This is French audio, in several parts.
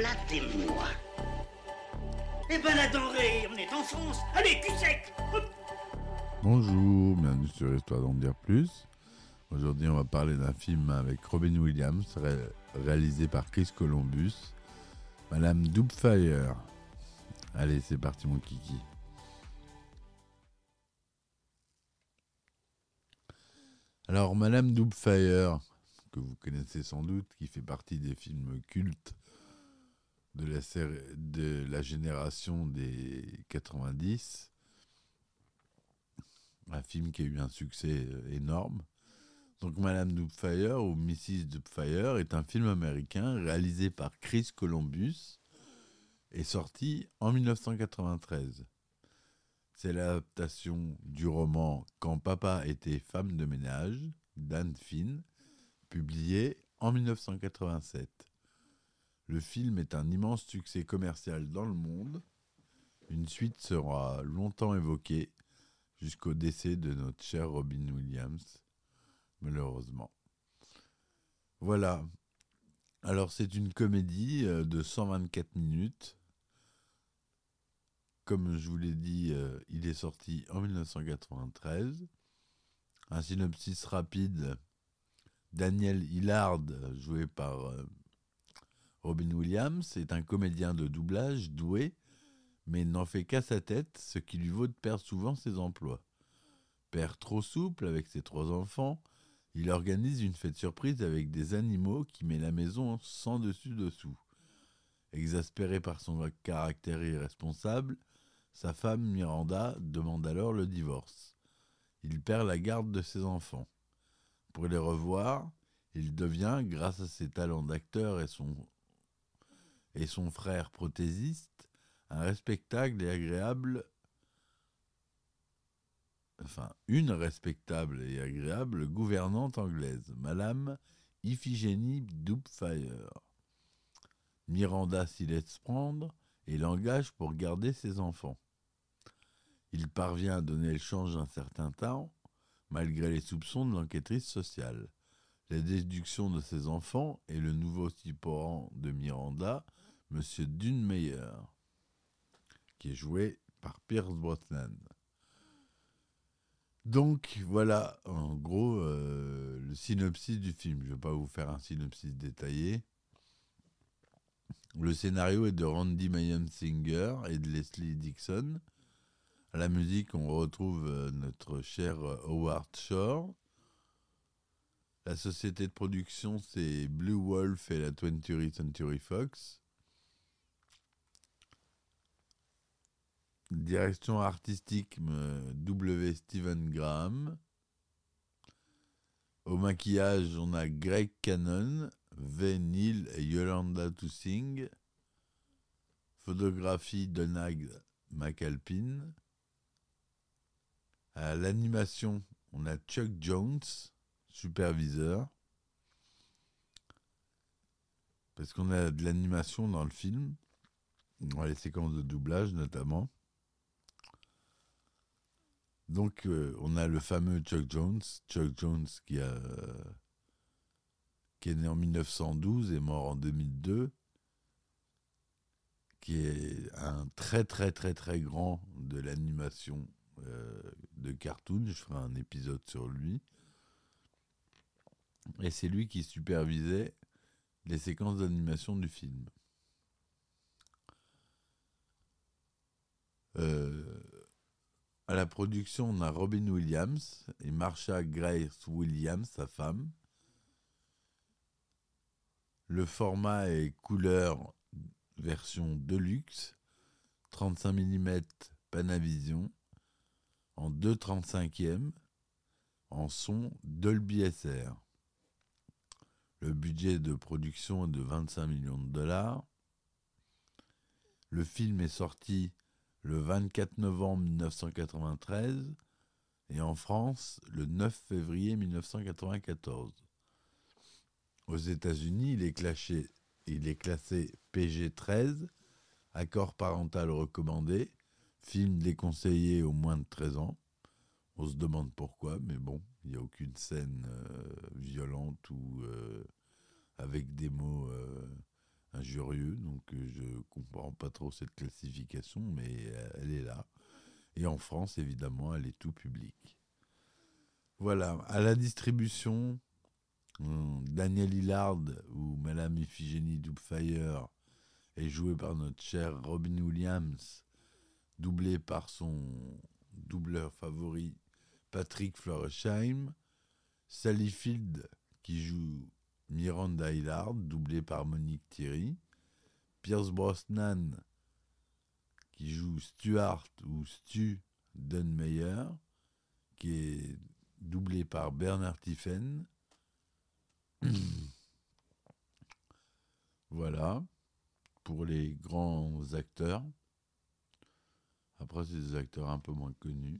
Flattez-moi. Eh ben la denrée, on est en France. Allez, cul. Bonjour, bienvenue sur Histoire d'en dire plus. Aujourd'hui, on va parler d'un film avec Robin Williams, ré- réalisé par Chris Columbus, Madame Doubtfire. Allez, c'est parti, mon kiki. Alors, Madame Doubtfire, que vous connaissez sans doute, qui fait partie des films cultes de la, génération des 90, un film qui a eu un succès euh, énorme. Donc Madame Doubtfire ou Mrs. Doubtfire est un film américain réalisé par Chris Columbus et sorti en 1993. C'est l'adaptation du roman Quand papa était femme de ménage d'Anne Finn, publié en 1987. Le film est un immense succès commercial dans le monde. Une suite sera longtemps évoquée jusqu'au décès de notre cher Robin Williams, malheureusement. Voilà. Alors c'est une comédie euh, de 124 minutes. Comme je vous l'ai dit, euh, il est sorti en 1993. Un synopsis rapide. Daniel Hillard, joué par euh, Robin Williams, est un comédien de doublage doué mais n'en fait qu'à sa tête, ce qui lui vaut de perdre souvent ses emplois. Père trop souple avec ses trois enfants, il organise une fête surprise avec des animaux qui met la maison sans dessus-dessous. Exaspéré par son caractère irresponsable, sa femme Miranda demande alors le divorce. Il perd la garde de ses enfants. Pour les revoir, il devient, grâce à ses talents d'acteur et son, et son frère prothésiste, un respectable et agréable enfin une respectable et agréable gouvernante anglaise, Madame Iphigénie Doubtfire. Miranda s'y laisse prendre et l'engage pour garder ses enfants. Il parvient à donner le change un certain temps, malgré les soupçons de l'enquêtrice sociale. La déduction de ses enfants et le nouveau typorant de Miranda, Monsieur Dunmeyer qui est joué par Pierce Brosnan. Donc voilà, en gros, euh, le synopsis du film. Je ne vais pas vous faire un synopsis détaillé. Le scénario est de Randy Singer et de Leslie Dixon. À la musique, on retrouve euh, notre cher euh, Howard Shore. La société de production, c'est Blue Wolf et la 20th Century Fox. Direction artistique euh, W. Steven Graham. Au maquillage, on a Greg Cannon, V. Neil et Yolanda Toussing. Photographie, Donag McAlpin. À l'animation, on a Chuck Jones, superviseur. Parce qu'on a de l'animation dans le film, dans les séquences de doublage notamment. Donc, euh, on a le fameux Chuck Jones, Chuck Jones qui, a, qui est né en 1912 et mort en 2002, qui est un très très très très grand de l'animation euh, de cartoon. Je ferai un épisode sur lui. Et c'est lui qui supervisait les séquences d'animation du film. Euh, à la production, on a Robin Williams et Marsha Grace Williams, sa femme. Le format est couleur version Deluxe, 35 mm Panavision, en 2,35e, en son Dolby SR. Le budget de production est de 25 millions de dollars. Le film est sorti le 24 novembre 1993 et en France le 9 février 1994. Aux États-Unis, il est classé, il est classé PG-13, accord parental recommandé, film déconseillé aux moins de 13 ans. On se demande pourquoi, mais bon, il n'y a aucune scène euh, violente ou euh, avec des mots euh, injurieux, donc je comprends pas trop cette classification, mais elle est là. Et en France, évidemment, elle est tout public. Voilà, à la distribution, Daniel Hillard ou Madame Iphigénie Doubtfire est joué par notre cher Robin Williams, doublé par son doubleur favori Patrick Floresheim, Sally Field qui joue Miranda Hillard, doublé par Monique Thierry, Pierce Brosnan qui joue Stuart ou Stu Dunmeyer, qui est doublé par Bernard Tiffen. voilà, pour les grands acteurs. Après, c'est des acteurs un peu moins connus.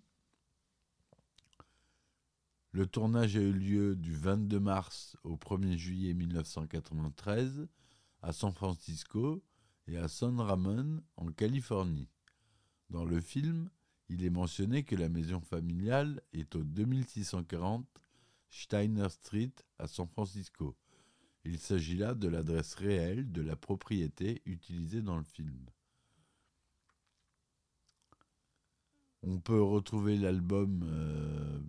Le tournage a eu lieu du 22 mars au 1er juillet 1993 à San Francisco et à San Ramon en Californie. Dans le film, il est mentionné que la maison familiale est au 2640 Steiner Street à San Francisco. Il s'agit là de l'adresse réelle de la propriété utilisée dans le film. On peut retrouver l'album euh,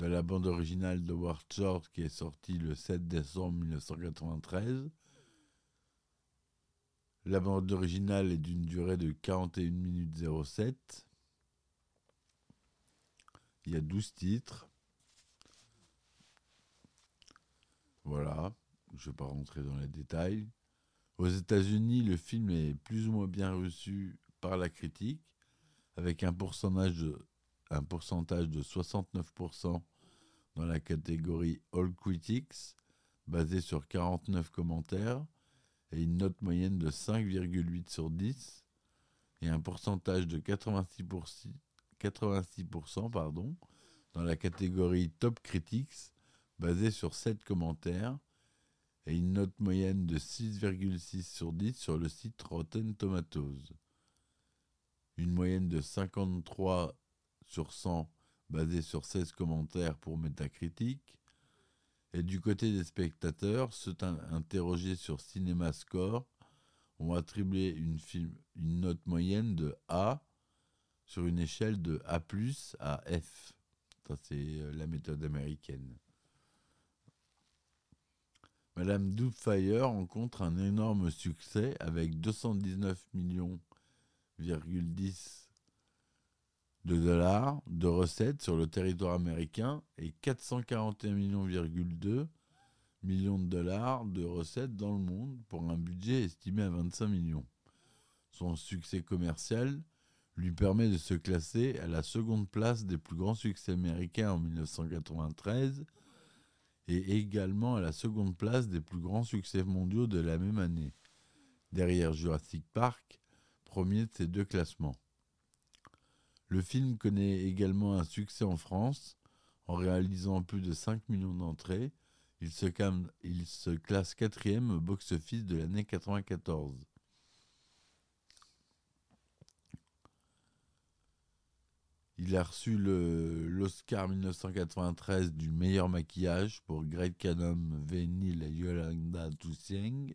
de la bande originale de Ward Short qui est sorti le 7 décembre 1993. La bande originale est d'une durée de 41 minutes 07. Il y a 12 titres. Voilà, je ne vais pas rentrer dans les détails. Aux États-Unis, le film est plus ou moins bien reçu par la critique, avec un pourcentage de, un pourcentage de 69% dans la catégorie All Critics, basé sur 49 commentaires, et une note moyenne de 5,8 sur 10, et un pourcentage de 86%, 86% pardon, dans la catégorie Top Critics, basé sur 7 commentaires, et une note moyenne de 6,6 sur 10 sur le site Rotten Tomatoes. Une moyenne de 53 sur 100 basée sur 16 commentaires pour Metacritic. Et du côté des spectateurs, ceux interrogés sur CinemaScore ont attribué une, une note moyenne de A sur une échelle de A à F. Ça, c'est la méthode américaine. Madame Doubtfire rencontre un énorme succès avec 219 millions de dollars de recettes sur le territoire américain et 441 millions,2 millions de dollars de recettes dans le monde pour un budget estimé à 25 millions. Son succès commercial lui permet de se classer à la seconde place des plus grands succès américains en 1993 et également à la seconde place des plus grands succès mondiaux de la même année, derrière Jurassic Park, premier de ces deux classements. Le film connaît également un succès en France, en réalisant plus de 5 millions d'entrées. Il se, classe quatrième au box-office de l'année 94. Il a reçu l'Oscar 1993 du meilleur maquillage pour Greg Canham, Venil et Yolanda Tusieng.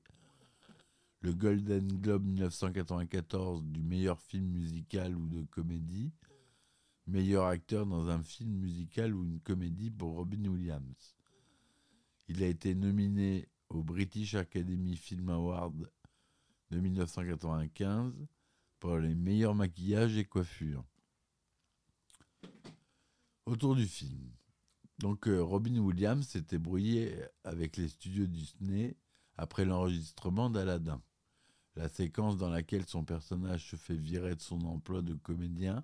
Le Golden Globe 1994 du meilleur film musical ou de comédie. Meilleur acteur dans un film musical ou une comédie pour Robin Williams. Il a été nominé au British Academy Film Award de 1995 pour les meilleurs maquillages et coiffures. Autour du film. Donc euh, Robin Williams s'était brouillé avec les studios Disney après l'enregistrement d'Aladin. La séquence dans laquelle son personnage se fait virer de son emploi de comédien,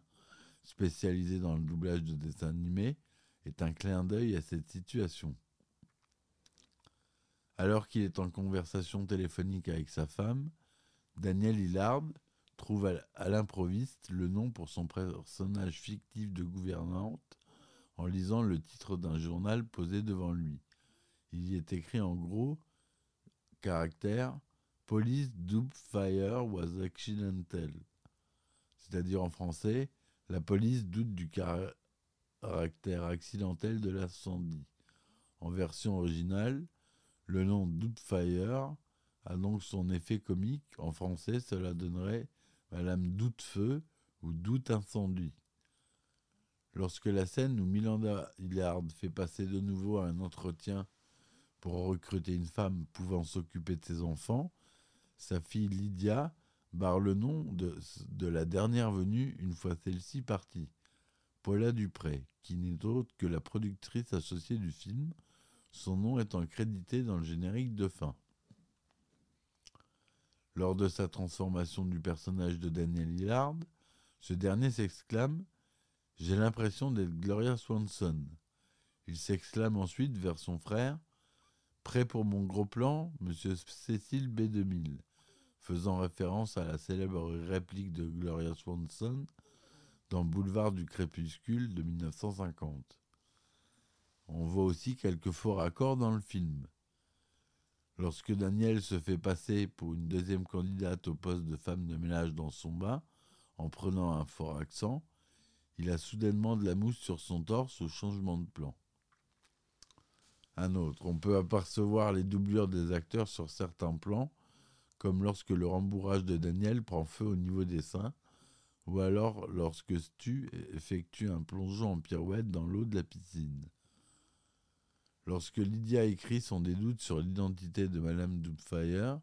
spécialisé dans le doublage de dessins animés, est un clin d'œil à cette situation. Alors qu'il est en conversation téléphonique avec sa femme, Daniel Hillard trouve à, l'improviste le nom pour son personnage fictif de gouvernante en lisant le titre d'un journal posé devant lui. Il y est écrit en gros caractère Police Dupe Fire was accidental. C'est-à-dire en français, la police doute du caractère accidentel de l'incendie. En version originale, le nom Dupe Fire a donc son effet comique. En français, cela donnerait Madame Doute-Feu ou Doute Incendie. Lorsque la scène où Milanda Hillard fait passer de nouveau un entretien pour recruter une femme pouvant s'occuper de ses enfants, sa fille Lydia barre le nom de, la dernière venue une fois celle-ci partie, Paula Dupré, qui n'est autre que la productrice associée du film, son nom étant crédité dans le générique de fin. Lors de sa transformation du personnage de Daniel Hillard, ce dernier s'exclame J'ai l'impression d'être Gloria Swanson. Il s'exclame ensuite vers son frère Prêt pour mon gros plan, monsieur Cécile B2000, faisant référence à la célèbre réplique de Gloria Swanson dans Boulevard du Crépuscule de 1950. On voit aussi quelques faux raccords dans le film. Lorsque Daniel se fait passer pour une deuxième candidate au poste de femme de ménage dans son bain, en prenant un fort accent, il a soudainement de la mousse sur son torse au changement de plan. Un autre, on peut apercevoir les doublures des acteurs sur certains plans, comme lorsque le rembourrage de Daniel prend feu au niveau des seins, ou alors lorsque Stu effectue un plongeon en pirouette dans l'eau de la piscine. Lorsque Lydia écrit son des doutes sur l'identité de Madame Doubtfire,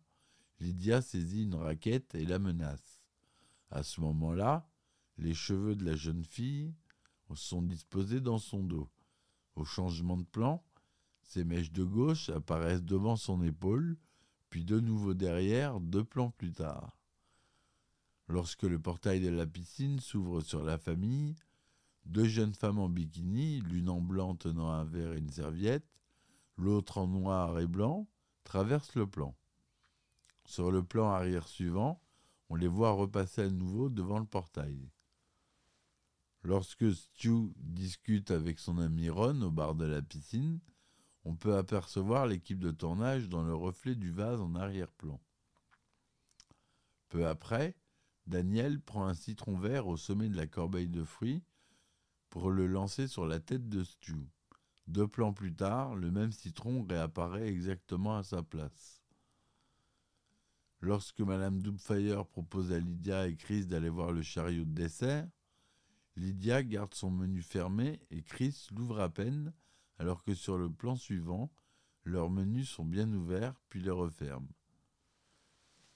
Lydia saisit une raquette et la menace. À ce moment-là, les cheveux de la jeune fille sont disposés dans son dos. Au changement de plan, ses mèches de gauche apparaissent devant son épaule, puis de nouveau derrière, deux plans plus tard. Lorsque le portail de la piscine s'ouvre sur la famille, deux jeunes femmes en bikini, l'une en blanc tenant un verre et une serviette, l'autre en noir et blanc, traversent le plan. Sur le plan arrière suivant, on les voit repasser à nouveau devant le portail. Lorsque Stu discute avec son ami Ron au bar de la piscine, on peut apercevoir l'équipe de tournage dans le reflet du vase en arrière-plan. Peu après, Daniel prend un citron vert au sommet de la corbeille de fruits pour le lancer sur la tête de Stu. Deux plans plus tard, le même citron réapparaît exactement à sa place. Lorsque Madame Doubtfire propose à Lydia et Chris d'aller voir le chariot de dessert, Lydia garde son menu fermé et Chris l'ouvre à peine, alors que sur le plan suivant, leurs menus sont bien ouverts puis les referment.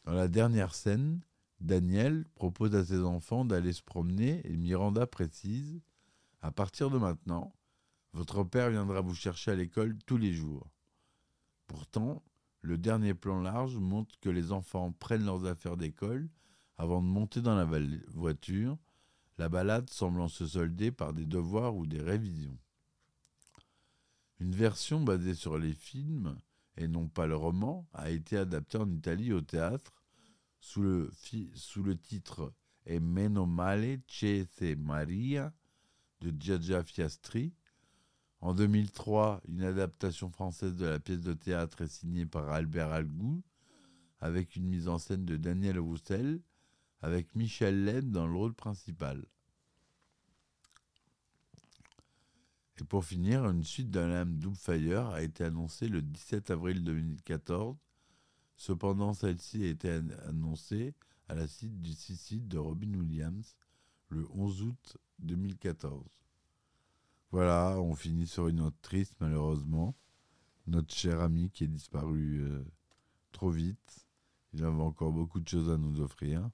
Dans la dernière scène, Daniel propose à ses enfants d'aller se promener et Miranda précise À partir de maintenant, votre père viendra vous chercher à l'école tous les jours. Pourtant, le dernier plan large montre que les enfants prennent leurs affaires d'école avant de monter dans la voiture, la balade semblant se solder par des devoirs ou des révisions. Une version basée sur les films, et non pas le roman, a été adaptée en Italie au théâtre sous le, titre E meno male che se Maria de Giagia Fiastri, en 2003, une adaptation française de la pièce de théâtre est signée par Albert Algou, avec une mise en scène de Daniel Roussel, avec Michel Laine dans le rôle principal. Et pour finir, une suite d'un lame Doubtfire a été annoncée le 17 avril 2014. Cependant, celle-ci a été annoncée à la suite du suicide de Robin Williams le 11 août 2014. Voilà, on finit sur une note triste malheureusement. Notre cher ami qui est disparu euh, trop vite. Il avait encore beaucoup de choses à nous offrir.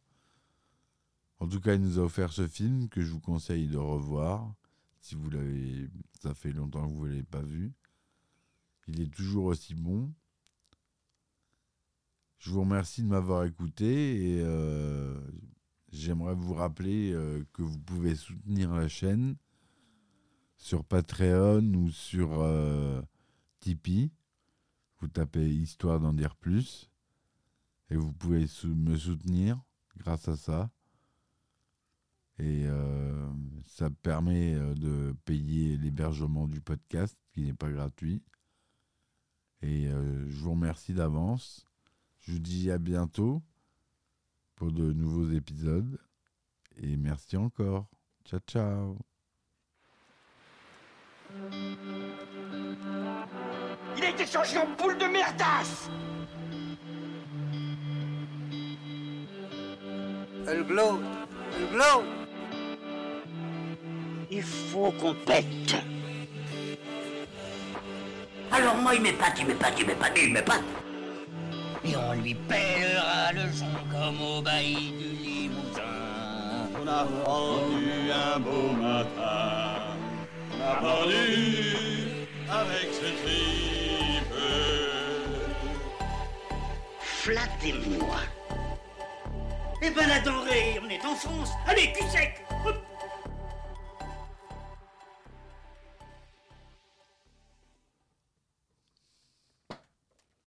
En tout cas, il nous a offert ce film que je vous conseille de revoir. Si vous l'avez, ça fait longtemps que vous ne l'avez pas vu. Il est toujours aussi bon. Je vous remercie de m'avoir écouté et euh, j'aimerais vous rappeler euh, que vous pouvez soutenir la chaîne sur Patreon ou sur euh, Tipeee. Vous tapez Histoire d'en dire plus. Et vous pouvez me soutenir grâce à ça. Et euh, ça permet euh, de payer l'hébergement du podcast, qui n'est pas gratuit. Et euh, je vous remercie d'avance. Je vous dis à bientôt pour de nouveaux épisodes. Et merci encore. Ciao, ciao. Il a été changé en boule de merdasse Elle glow, elle glow. Il faut qu'on pète. Alors moi, il m'épate, il m'épate, il m'épate, il m'épate. Et on lui pèlera le son comme au bailli du Limousin. On a fendu un beau matin. On a pendu avec ce tripe. Flattez-moi. Eh ben la denrée, on est en France. Allez, cul sec Hop